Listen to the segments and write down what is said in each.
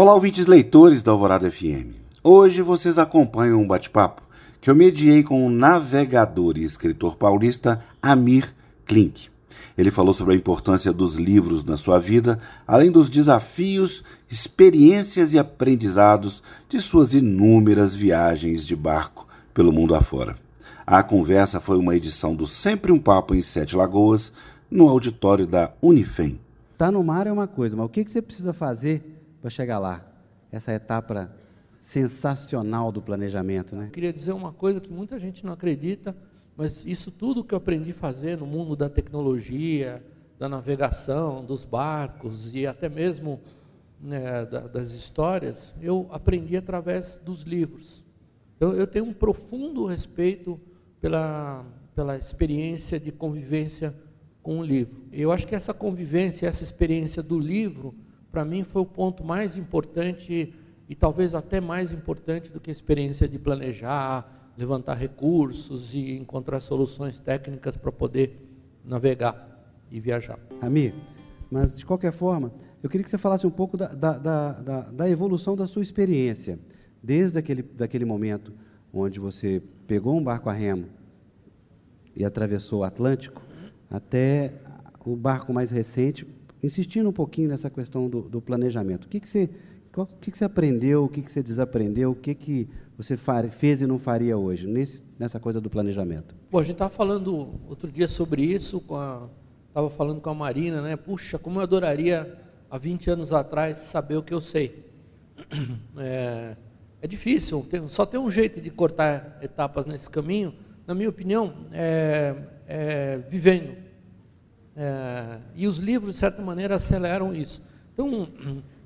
Olá, ouvintes leitores da Alvorada FM. Hoje vocês acompanham um bate-papo que eu mediei com o navegador e escritor paulista Amir Klink. Ele falou sobre a importância dos livros na sua vida, além dos desafios, experiências e aprendizados de suas inúmeras viagens de barco pelo mundo afora. A conversa foi uma edição do Sempre um Papo em Sete Lagoas, no auditório da Unifem. Tá no mar é uma coisa, mas o que você precisa fazer para chegar lá? Essa etapa sensacional do planejamento, né? Eu queria dizer uma coisa que muita gente não acredita, mas isso tudo que eu aprendi a fazer no mundo da tecnologia, da navegação, dos barcos e até mesmo né, das histórias, eu aprendi através dos livros. Eu, eu tenho um profundo respeito pela, pela experiência de convivência com o livro. Eu acho que essa convivência, essa experiência do livro, para mim foi o ponto mais importante e talvez até mais importante do que a experiência de planejar, levantar recursos e encontrar soluções técnicas para poder navegar e viajar. Amir, mas de qualquer forma, eu queria que você falasse um pouco da, da, da, da, evolução da sua experiência, desde aquele daquele momento onde você pegou um barco a remo e atravessou o Atlântico, até o barco mais recente, insistindo um pouquinho nessa questão do, do planejamento. O que, que você o que, que você aprendeu, o que, que você desaprendeu, o que, que você fez e não faria hoje, nesse, nessa coisa do planejamento? Bom, a gente estava falando outro dia sobre isso, estava falando com a Marina, né? Puxa, como eu adoraria, há 20 anos atrás, saber o que eu sei. É, é difícil, tem, só tem um jeito de cortar etapas nesse caminho, na minha opinião, é, é vivendo. É, e os livros, de certa maneira, aceleram isso. Então,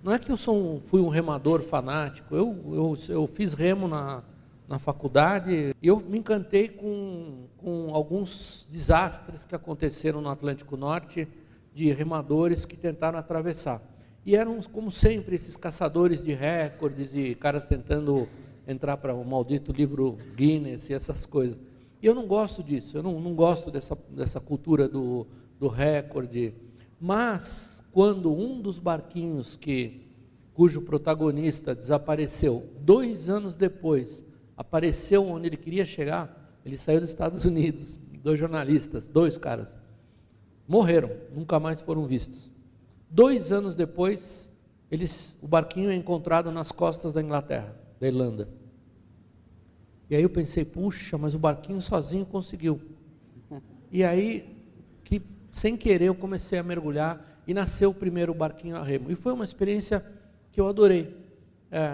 não é que eu sou um, fui um remador fanático, eu, eu, eu fiz remo na, na faculdade e eu me encantei com, com alguns desastres que aconteceram no Atlântico Norte de remadores que tentaram atravessar. E eram, como sempre, esses caçadores de recordes e caras tentando entrar para o maldito livro Guinness e essas coisas. E eu não gosto disso, eu não, não gosto dessa, dessa cultura do, do recorde. Mas, quando um dos barquinhos que cujo protagonista desapareceu dois anos depois, apareceu onde ele queria chegar, ele saiu dos Estados Unidos, dois jornalistas, dois caras, morreram, nunca mais foram vistos. Dois anos depois, eles, o barquinho é encontrado nas costas da Inglaterra, da Irlanda. E aí eu pensei, puxa, mas o barquinho sozinho conseguiu. E aí, sem querer, eu comecei a mergulhar e nasceu o primeiro barquinho a remo. E foi uma experiência que eu adorei. É,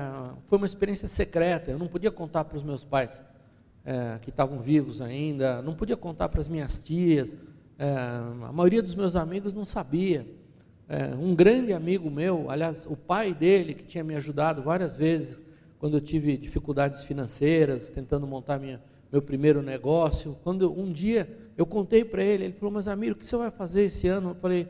foi uma experiência secreta, eu não podia contar para os meus pais, é, que estavam vivos ainda, não podia contar para as minhas tias, é, a maioria dos meus amigos não sabia. É, um grande amigo meu, aliás, o pai dele, que tinha me ajudado várias vezes quando eu tive dificuldades financeiras, tentando montar minha, meu primeiro negócio. Quando um dia eu contei para ele, ele falou: Mas Amir, o que você vai fazer esse ano? Eu falei: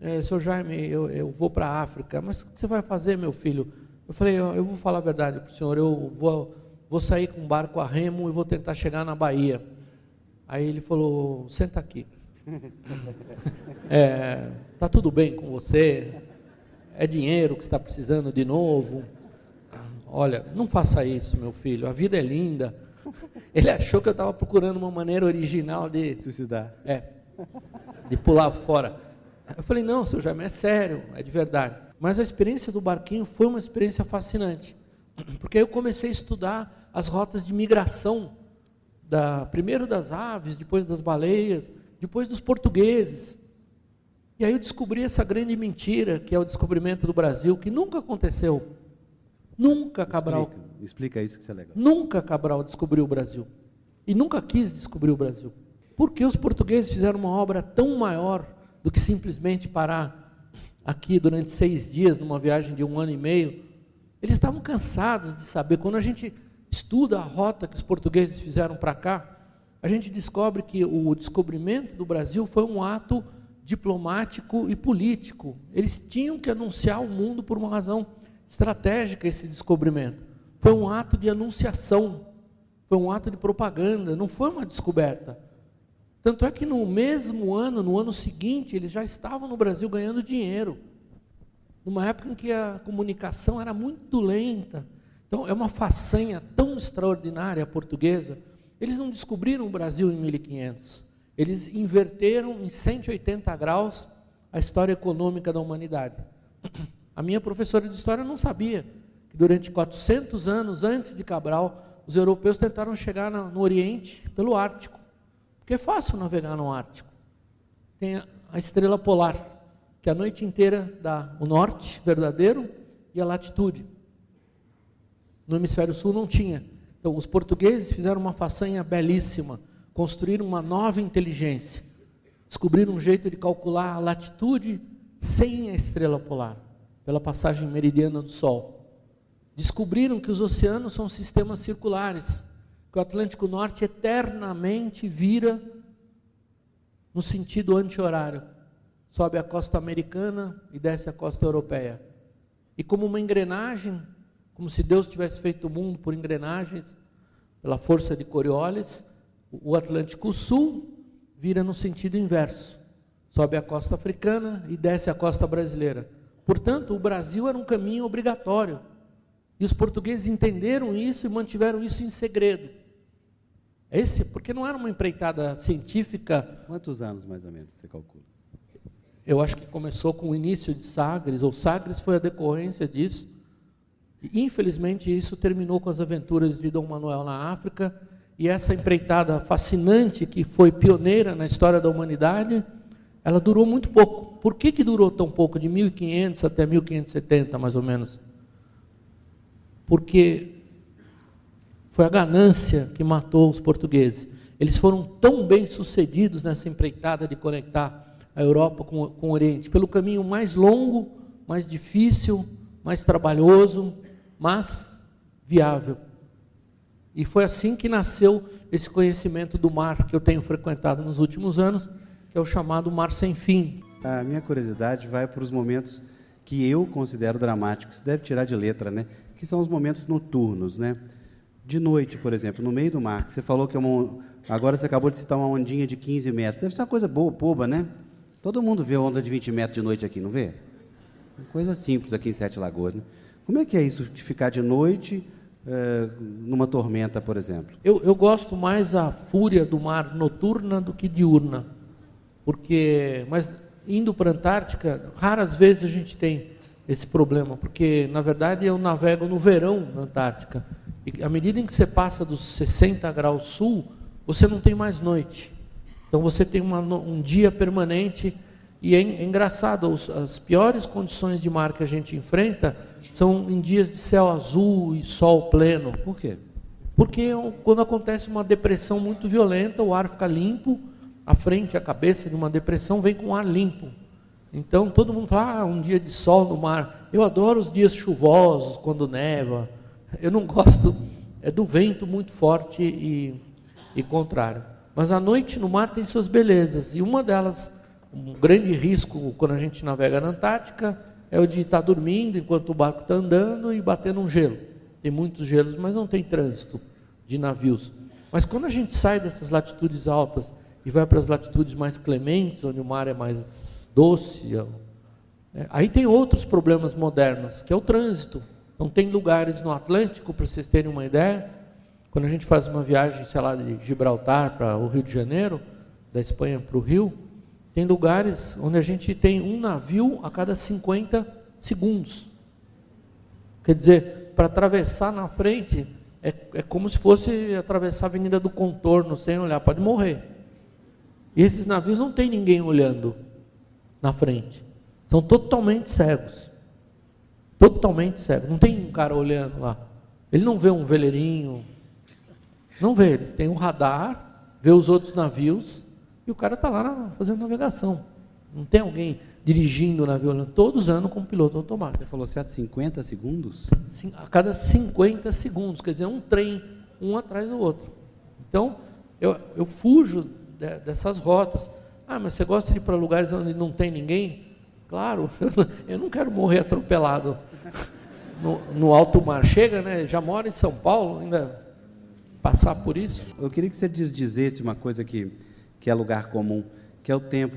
é, Seu Jaime, eu, eu vou para a África. Mas o que você vai fazer, meu filho? Eu falei: Eu, eu vou falar a verdade para o senhor. Eu vou, vou sair com um barco a remo e vou tentar chegar na Bahia. Aí ele falou: Senta aqui. É, tá tudo bem com você? É dinheiro que está precisando de novo? Olha, não faça isso, meu filho. A vida é linda. Ele achou que eu estava procurando uma maneira original de suicidar. É, de pular fora. Eu falei, não, seu Jaime, é sério, é de verdade. Mas a experiência do barquinho foi uma experiência fascinante. Porque aí eu comecei a estudar as rotas de migração, da, primeiro das aves, depois das baleias, depois dos portugueses. E aí eu descobri essa grande mentira, que é o descobrimento do Brasil, que nunca aconteceu. Nunca Cabral. Explica, explica isso que você é legal. Nunca Cabral descobriu o Brasil. E nunca quis descobrir o Brasil. Porque os portugueses fizeram uma obra tão maior do que simplesmente parar aqui durante seis dias, numa viagem de um ano e meio. Eles estavam cansados de saber. Quando a gente estuda a rota que os portugueses fizeram para cá, a gente descobre que o descobrimento do Brasil foi um ato diplomático e político. Eles tinham que anunciar ao mundo por uma razão estratégica esse descobrimento. Foi um ato de anunciação, foi um ato de propaganda, não foi uma descoberta. Tanto é que no mesmo ano, no ano seguinte, eles já estavam no Brasil ganhando dinheiro. numa época em que a comunicação era muito lenta. Então, é uma façanha tão extraordinária portuguesa. Eles não descobriram o Brasil em 1500. Eles inverteram em 180 graus a história econômica da humanidade. A minha professora de história não sabia que durante 400 anos antes de Cabral, os europeus tentaram chegar no Oriente pelo Ártico. Porque é fácil navegar no Ártico. Tem a estrela polar, que a noite inteira dá o norte verdadeiro e a latitude. No hemisfério sul não tinha. Então, os portugueses fizeram uma façanha belíssima, construíram uma nova inteligência, descobriram um jeito de calcular a latitude sem a estrela polar, pela passagem meridiana do Sol. Descobriram que os oceanos são sistemas circulares, que o Atlântico Norte eternamente vira no sentido anti-horário sobe a costa americana e desce a costa europeia. E como uma engrenagem, como se Deus tivesse feito o mundo por engrenagens, pela força de Coriolis, o Atlântico Sul vira no sentido inverso. Sobe a costa africana e desce a costa brasileira. Portanto, o Brasil era um caminho obrigatório. E os portugueses entenderam isso e mantiveram isso em segredo. Esse, porque não era uma empreitada científica. Quantos anos mais ou menos você calcula? Eu acho que começou com o início de Sagres, ou Sagres foi a decorrência disso. E, infelizmente, isso terminou com as aventuras de Dom Manuel na África, e essa empreitada fascinante, que foi pioneira na história da humanidade, ela durou muito pouco. Por que, que durou tão pouco? De 1500 até 1570, mais ou menos. Porque foi a ganância que matou os portugueses. Eles foram tão bem sucedidos nessa empreitada de conectar a Europa com, com o Oriente, pelo caminho mais longo, mais difícil, mais trabalhoso, mas viável. E foi assim que nasceu esse conhecimento do mar que eu tenho frequentado nos últimos anos, que é o chamado mar sem fim. A minha curiosidade vai para os momentos que eu considero dramáticos, deve tirar de letra, né? Que são os momentos noturnos, né? De noite, por exemplo, no meio do mar, você falou que é uma, agora você acabou de citar uma ondinha de 15 metros. Deve ser uma coisa boa, boba, né? Todo mundo vê onda de 20 metros de noite aqui, não vê? Coisa simples aqui em Sete Lagoas. Né? Como é que é isso de ficar de noite é, numa tormenta, por exemplo? Eu, eu gosto mais a fúria do mar noturna do que diurna. Porque, mas indo para a Antártica, raras vezes a gente tem esse problema, porque na verdade eu navego no verão na Antártica. E à medida em que você passa dos 60 graus sul, você não tem mais noite. Então você tem uma, um dia permanente e é, é engraçado, as piores condições de mar que a gente enfrenta são em dias de céu azul e sol pleno. Por quê? Porque é quando acontece uma depressão muito violenta, o ar fica limpo, a frente, a cabeça de uma depressão vem com ar limpo. Então todo mundo fala, ah, um dia de sol no mar. Eu adoro os dias chuvosos, quando neva. Eu não gosto é do vento muito forte e, e contrário. Mas a noite no mar tem suas belezas, e uma delas, um grande risco quando a gente navega na Antártica, é o de estar dormindo enquanto o barco está andando e batendo um gelo. Tem muitos gelos, mas não tem trânsito de navios. Mas quando a gente sai dessas latitudes altas e vai para as latitudes mais clementes, onde o mar é mais doce, é, aí tem outros problemas modernos, que é o trânsito. Então tem lugares no Atlântico, para vocês terem uma ideia, quando a gente faz uma viagem, sei lá, de Gibraltar para o Rio de Janeiro, da Espanha para o Rio, tem lugares onde a gente tem um navio a cada 50 segundos. Quer dizer, para atravessar na frente, é, é como se fosse atravessar a Avenida do Contorno sem olhar, pode morrer. E esses navios não tem ninguém olhando na frente. São totalmente cegos. Totalmente cegos. Não tem um cara olhando lá. Ele não vê um veleirinho, não vê, ele tem um radar, vê os outros navios e o cara está lá fazendo navegação. Não tem alguém dirigindo o navio, todos andam com piloto automático. Você falou certo, 50 segundos? Sim, a cada 50 segundos, quer dizer, um trem, um atrás do outro. Então, eu, eu fujo de, dessas rotas. Ah, mas você gosta de ir para lugares onde não tem ninguém? Claro, eu não quero morrer atropelado no, no alto mar. Chega, né? Já mora em São Paulo, ainda passar por isso? Eu queria que você dizesse uma coisa que, que é lugar comum, que é o tempo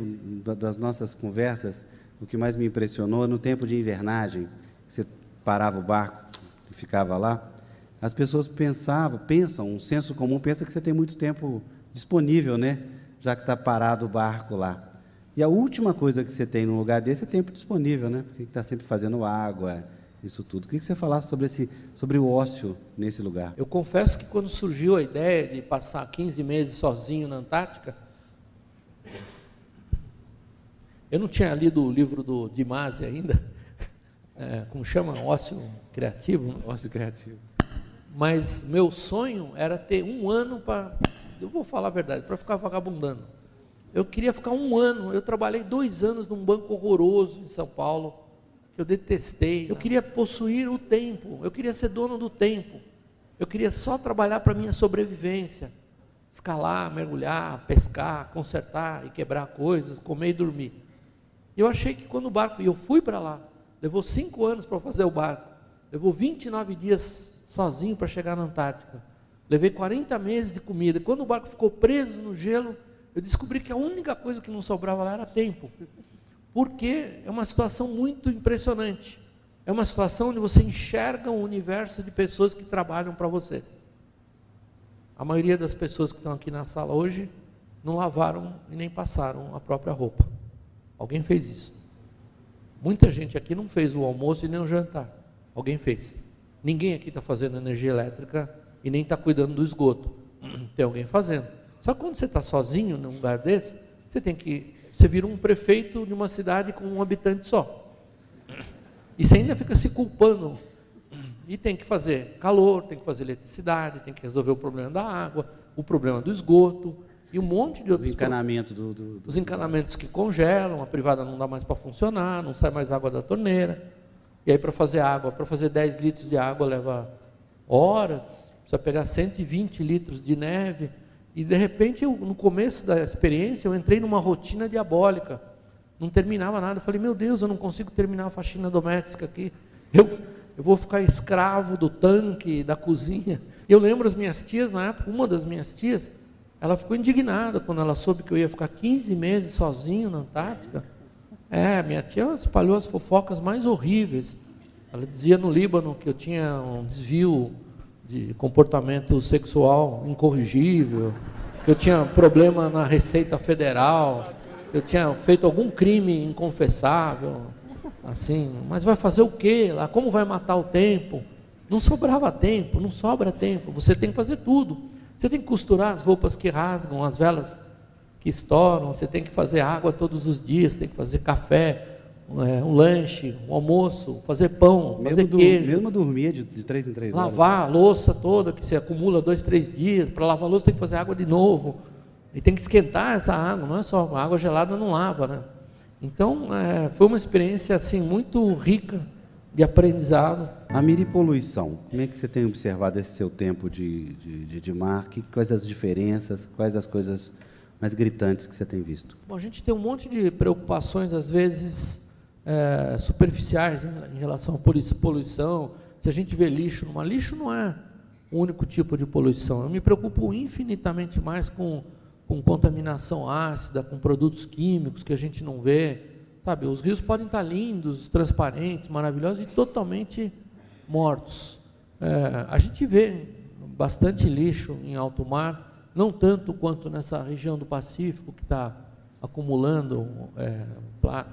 das nossas conversas. o que mais me impressionou no tempo de invernagem, você parava o barco e ficava lá, as pessoas pensavam, pensam, um senso comum pensa que você tem muito tempo disponível, né? Já que está parado o barco lá. E a última coisa que você tem num lugar desse é tempo disponível, né? Porque está sempre fazendo água, isso tudo. Queria que você falasse sobre, esse, sobre o ócio nesse lugar. Eu confesso que quando surgiu a ideia de passar 15 meses sozinho na Antártica, eu não tinha lido o livro do Dimasi ainda, é, como chama? Ócio criativo? Né? Ócio criativo. Mas meu sonho era ter um ano para, eu vou falar a verdade, para ficar vagabundando. Eu queria ficar um ano. Eu trabalhei dois anos num banco horroroso em São Paulo, que eu detestei. Eu queria possuir o tempo. Eu queria ser dono do tempo. Eu queria só trabalhar para minha sobrevivência. Escalar, mergulhar, pescar, consertar e quebrar coisas, comer e dormir. Eu achei que quando o barco, e eu fui para lá, levou cinco anos para fazer o barco, levou 29 dias sozinho para chegar na Antártica. Levei 40 meses de comida. Quando o barco ficou preso no gelo, eu descobri que a única coisa que não sobrava lá era tempo. Porque é uma situação muito impressionante. É uma situação onde você enxerga um universo de pessoas que trabalham para você. A maioria das pessoas que estão aqui na sala hoje não lavaram e nem passaram a própria roupa. Alguém fez isso. Muita gente aqui não fez o almoço e nem o jantar. Alguém fez. Ninguém aqui está fazendo energia elétrica e nem está cuidando do esgoto. Tem alguém fazendo. Só que quando você está sozinho num lugar desse, você tem que. Você vira um prefeito de uma cidade com um habitante só. E você ainda fica se culpando. E tem que fazer calor, tem que fazer eletricidade, tem que resolver o problema da água, o problema do esgoto e um monte de outros. Os encanamentos do, do, do, Os encanamentos que congelam, a privada não dá mais para funcionar, não sai mais água da torneira. E aí, para fazer água, para fazer 10 litros de água leva horas, precisa pegar 120 litros de neve e de repente, eu, no começo da experiência, eu entrei numa rotina diabólica. Não terminava nada. Eu falei, meu Deus, eu não consigo terminar a faxina doméstica aqui. Eu, eu vou ficar escravo do tanque, da cozinha. Eu lembro as minhas tias, na época, uma das minhas tias, ela ficou indignada quando ela soube que eu ia ficar 15 meses sozinho na Antártica. É, minha tia espalhou as fofocas mais horríveis. Ela dizia no Líbano que eu tinha um desvio de comportamento sexual incorrigível, eu tinha problema na Receita Federal, eu tinha feito algum crime inconfessável, assim, mas vai fazer o quê lá? Como vai matar o tempo? Não sobrava tempo, não sobra tempo, você tem que fazer tudo. Você tem que costurar as roupas que rasgam, as velas que estouram, você tem que fazer água todos os dias, tem que fazer café, um lanche, um almoço, fazer pão, mesmo fazer queijo. Mesmo dormir de, de três em três horas. Lavar a louça toda, que se acumula dois, três dias. Para lavar a louça tem que fazer água de novo. E tem que esquentar essa água, não é só a água gelada não lava, né? Então, é, foi uma experiência assim muito rica de aprendizado. A miripoluição, como é que você tem observado esse seu tempo de, de, de, de mar? Que, quais as diferenças, quais as coisas mais gritantes que você tem visto? Bom, a gente tem um monte de preocupações, às vezes, é, superficiais em, em, relação à poluição. Se a gente vê lixo numa lixo não é o único tipo de poluição. Eu me preocupo infinitamente mais com, com contaminação ácida, com produtos químicos que a gente não vê. Sabe, os rios podem estar lindos, transparentes, maravilhosos e totalmente mortos. É, a gente vê bastante lixo em alto mar, não tanto quanto nessa região do Pacífico que está acumulando é,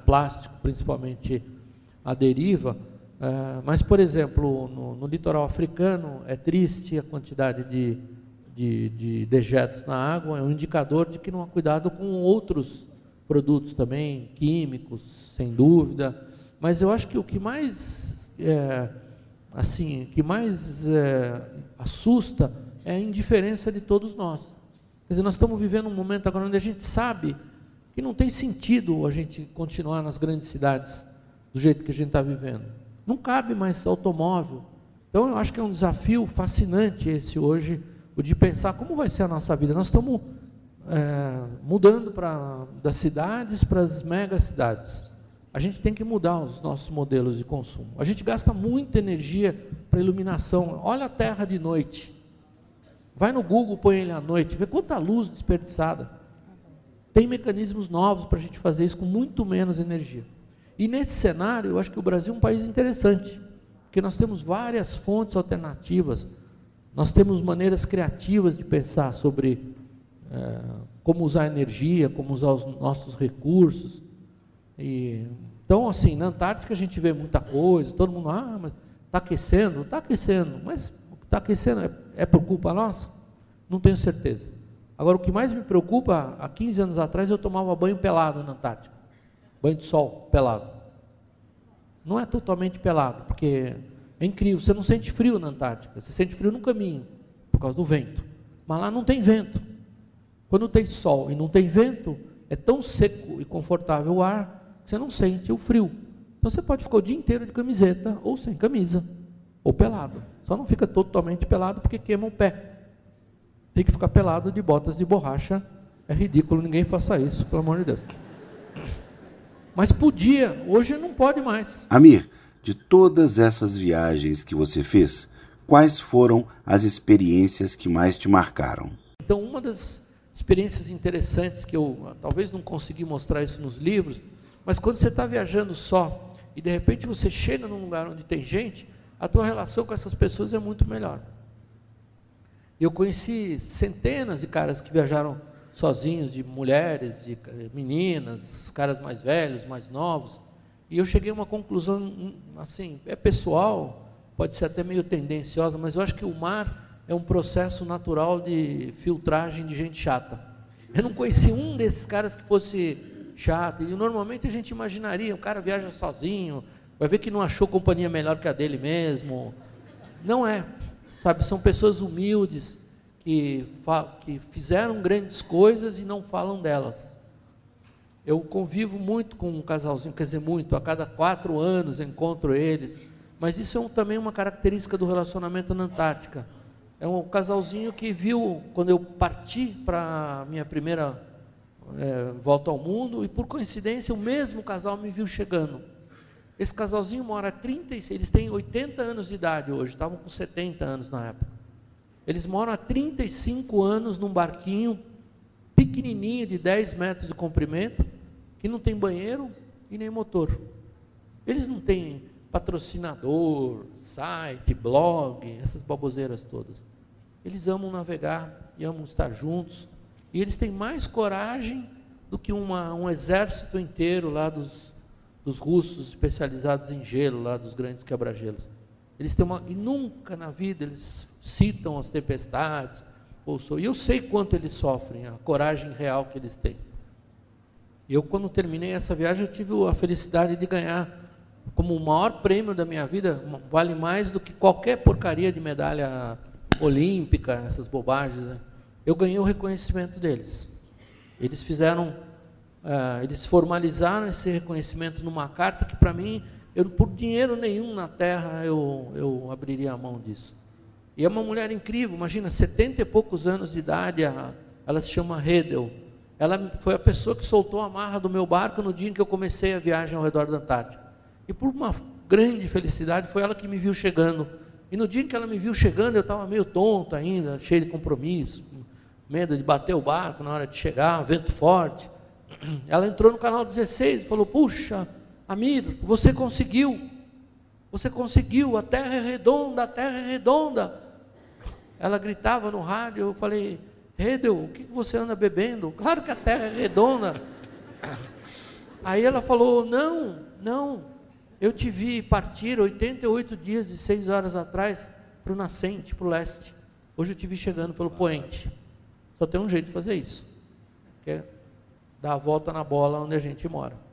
plástico, principalmente a deriva. É, mas, por exemplo, no, no, litoral africano é triste a quantidade de, de, de, dejetos na água, é um indicador de que não há cuidado com outros produtos também, químicos, sem dúvida. Mas eu acho que o que mais, é, assim, que mais é, assusta é a indiferença de todos nós. Quer dizer, nós estamos vivendo um momento agora onde a gente sabe que não tem sentido a gente continuar nas grandes cidades do jeito que a gente está vivendo. Não cabe mais automóvel. Então eu acho que é um desafio fascinante esse hoje, o de pensar como vai ser a nossa vida. Nós estamos é, mudando para das cidades para as megacidades. A gente tem que mudar os nossos modelos de consumo. A gente gasta muita energia para iluminação. Olha a Terra de noite. Vai no Google, põe ele à noite, vê quanta luz desperdiçada. Tem mecanismos novos para a gente fazer isso com muito menos energia. E nesse cenário, eu acho que o Brasil é um país interessante, porque nós temos várias fontes alternativas, nós temos maneiras criativas de pensar sobre é, como usar energia, como usar os nossos recursos. E, então, assim, na Antártica a gente vê muita coisa, todo mundo, ah, mas está aquecendo, está aquecendo, mas está aquecendo é, é por culpa nossa? Não tenho certeza. Agora, o que mais me preocupa, há 15 anos atrás eu tomava banho pelado na Antártica. Banho de sol pelado. Não é totalmente pelado, porque é incrível, você não sente frio na Antártica, você sente frio no caminho, por causa do vento. Mas lá não tem vento. Quando tem sol e não tem vento, é tão seco e confortável o ar que você não sente o frio. Então você pode ficar o dia inteiro de camiseta ou sem camisa, ou pelado. Só não fica totalmente pelado porque queima o pé. Tem que ficar pelado de botas de borracha. É ridículo, ninguém faça isso, pelo amor de Deus. Mas podia, hoje não pode mais. Amir, de todas essas viagens que você fez, quais foram as experiências que mais te marcaram? Então, uma das experiências interessantes que eu talvez não consegui mostrar isso nos livros, mas quando você está viajando só e de repente você chega num lugar onde tem gente, a tua relação com essas pessoas é muito melhor. Eu conheci centenas de caras que viajaram sozinhos, de mulheres, de meninas, caras mais velhos, mais novos, e eu cheguei a uma conclusão, hum, assim, é pessoal, pode ser até meio tendenciosa, mas eu acho que o mar é um processo natural de filtragem de gente chata. Eu não conheci um desses caras que fosse chato, e normalmente a gente imaginaria, o cara viaja sozinho, vai ver que não achou companhia melhor que a dele mesmo. Não é. Sabe, são pessoas humildes que, que fizeram grandes coisas e não falam delas. Eu convivo muito com um casalzinho, quer dizer, muito, a cada quatro anos encontro eles, mas isso é um, também uma característica do relacionamento na Antártica. É um casalzinho que viu, quando eu parti para a minha primeira é, volta ao mundo, e por coincidência o mesmo casal me viu chegando. Esse casalzinho mora 36, eles têm 80 anos de idade hoje, estavam com 70 anos na época. Eles moram há 35 anos num barquinho pequenininho de 10 metros de comprimento, que não tem banheiro e nem motor. Eles não têm patrocinador, site, blog, essas baboseiras todas. Eles amam navegar e amam estar juntos. E eles têm mais coragem do que uma, um exército inteiro lá dos, dos russos especializados em gelo, lá dos grandes quebra-gelos. Eles têm uma. E nunca na vida eles citam as tempestades. Ou e eu sei quanto eles sofrem, a coragem real que eles têm. Eu, quando terminei essa viagem, eu tive a felicidade de ganhar como o maior prêmio da minha vida, vale mais do que qualquer porcaria de medalha olímpica, essas bobagens. Né? Eu ganhei o reconhecimento deles. Eles fizeram Uh, eles formalizaram esse reconhecimento numa carta que, para mim, eu, por dinheiro nenhum na terra, eu, eu abriria a mão disso. E é uma mulher incrível, imagina, setenta e poucos anos de idade, ela se chama Redel. Ela foi a pessoa que soltou a marra do meu barco no dia em que eu comecei a viagem ao redor da Antártica. E por uma grande felicidade, foi ela que me viu chegando. E no dia em que ela me viu chegando, eu estava meio tonto ainda, cheio de compromisso, medo de bater o barco na hora de chegar, vento forte. Ela entrou no canal 16 e falou: Puxa, amigo, você conseguiu. Você conseguiu, a terra é redonda, a terra é redonda. Ela gritava no rádio, eu falei, Redel, o que você anda bebendo? Claro que a terra é redonda. Aí ela falou, não, não, eu te vi partir 88 dias e 6 horas atrás para o nascente, para o leste. Hoje eu te vi chegando pelo poente. Só tem um jeito de fazer isso. Que é dar a volta na bola onde a gente mora.